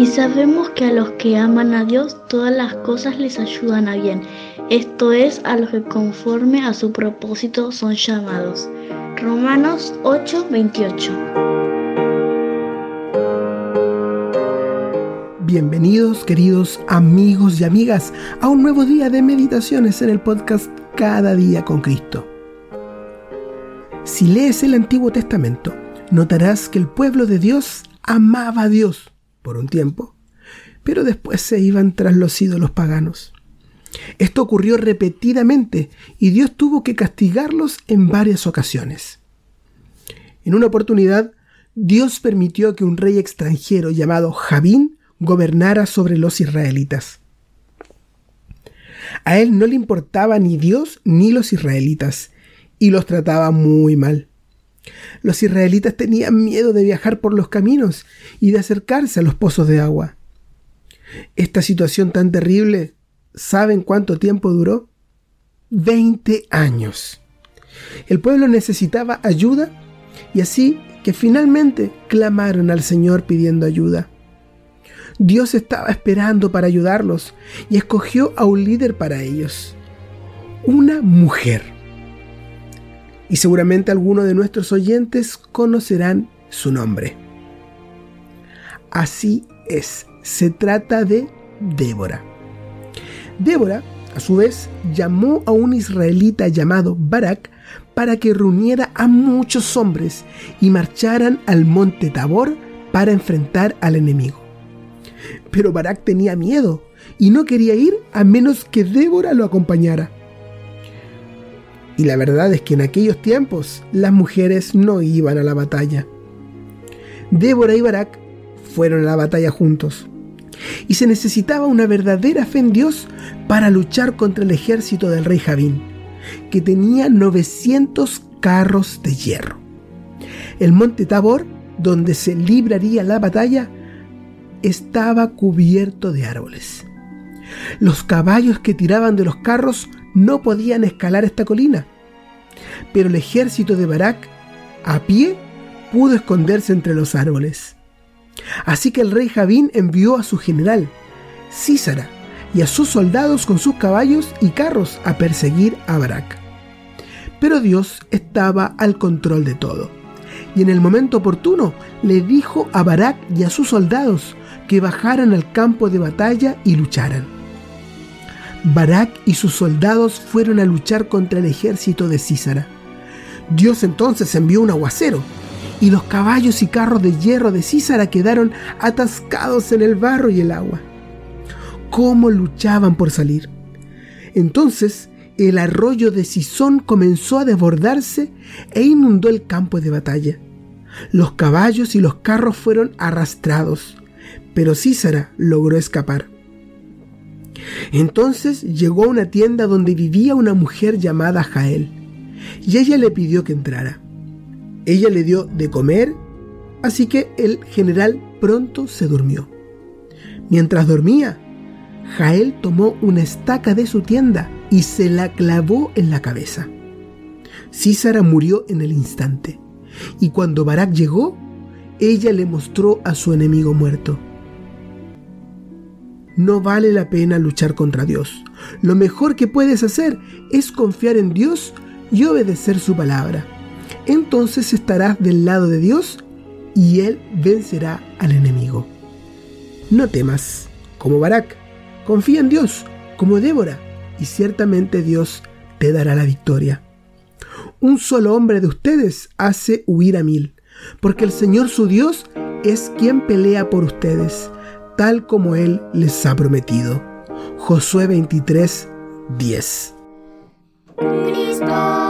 Y sabemos que a los que aman a Dios todas las cosas les ayudan a bien. Esto es a los que conforme a su propósito son llamados. Romanos 8:28. Bienvenidos queridos amigos y amigas a un nuevo día de meditaciones en el podcast Cada día con Cristo. Si lees el Antiguo Testamento, notarás que el pueblo de Dios amaba a Dios por un tiempo, pero después se iban tras los ídolos paganos. Esto ocurrió repetidamente y Dios tuvo que castigarlos en varias ocasiones. En una oportunidad, Dios permitió que un rey extranjero llamado Javín gobernara sobre los israelitas. A él no le importaba ni Dios ni los israelitas, y los trataba muy mal. Los israelitas tenían miedo de viajar por los caminos y de acercarse a los pozos de agua. Esta situación tan terrible, ¿saben cuánto tiempo duró? Veinte años. El pueblo necesitaba ayuda y así que finalmente clamaron al Señor pidiendo ayuda. Dios estaba esperando para ayudarlos y escogió a un líder para ellos, una mujer y seguramente algunos de nuestros oyentes conocerán su nombre. Así es, se trata de Débora. Débora, a su vez, llamó a un israelita llamado Barak para que reuniera a muchos hombres y marcharan al monte Tabor para enfrentar al enemigo. Pero Barak tenía miedo y no quería ir a menos que Débora lo acompañara. Y la verdad es que en aquellos tiempos las mujeres no iban a la batalla. Débora y Barak fueron a la batalla juntos. Y se necesitaba una verdadera fe en Dios para luchar contra el ejército del rey Javín, que tenía 900 carros de hierro. El monte Tabor, donde se libraría la batalla, estaba cubierto de árboles. Los caballos que tiraban de los carros no podían escalar esta colina, pero el ejército de Barak, a pie, pudo esconderse entre los árboles. Así que el rey Javín envió a su general, Císara, y a sus soldados con sus caballos y carros a perseguir a Barak. Pero Dios estaba al control de todo, y en el momento oportuno le dijo a Barak y a sus soldados que bajaran al campo de batalla y lucharan. Barak y sus soldados fueron a luchar contra el ejército de Císara. Dios entonces envió un aguacero, y los caballos y carros de hierro de Císara quedaron atascados en el barro y el agua. ¿Cómo luchaban por salir? Entonces el arroyo de Sison comenzó a desbordarse e inundó el campo de batalla. Los caballos y los carros fueron arrastrados, pero Císara logró escapar. Entonces llegó a una tienda donde vivía una mujer llamada Jael, y ella le pidió que entrara. Ella le dio de comer, así que el general pronto se durmió. Mientras dormía, Jael tomó una estaca de su tienda y se la clavó en la cabeza. Císara murió en el instante, y cuando Barak llegó, ella le mostró a su enemigo muerto no vale la pena luchar contra Dios. Lo mejor que puedes hacer es confiar en Dios y obedecer su palabra. Entonces estarás del lado de Dios y Él vencerá al enemigo. No temas, como Barak, confía en Dios, como Débora, y ciertamente Dios te dará la victoria. Un solo hombre de ustedes hace huir a mil, porque el Señor su Dios es quien pelea por ustedes tal como Él les ha prometido. Josué 23, 10. Cristo.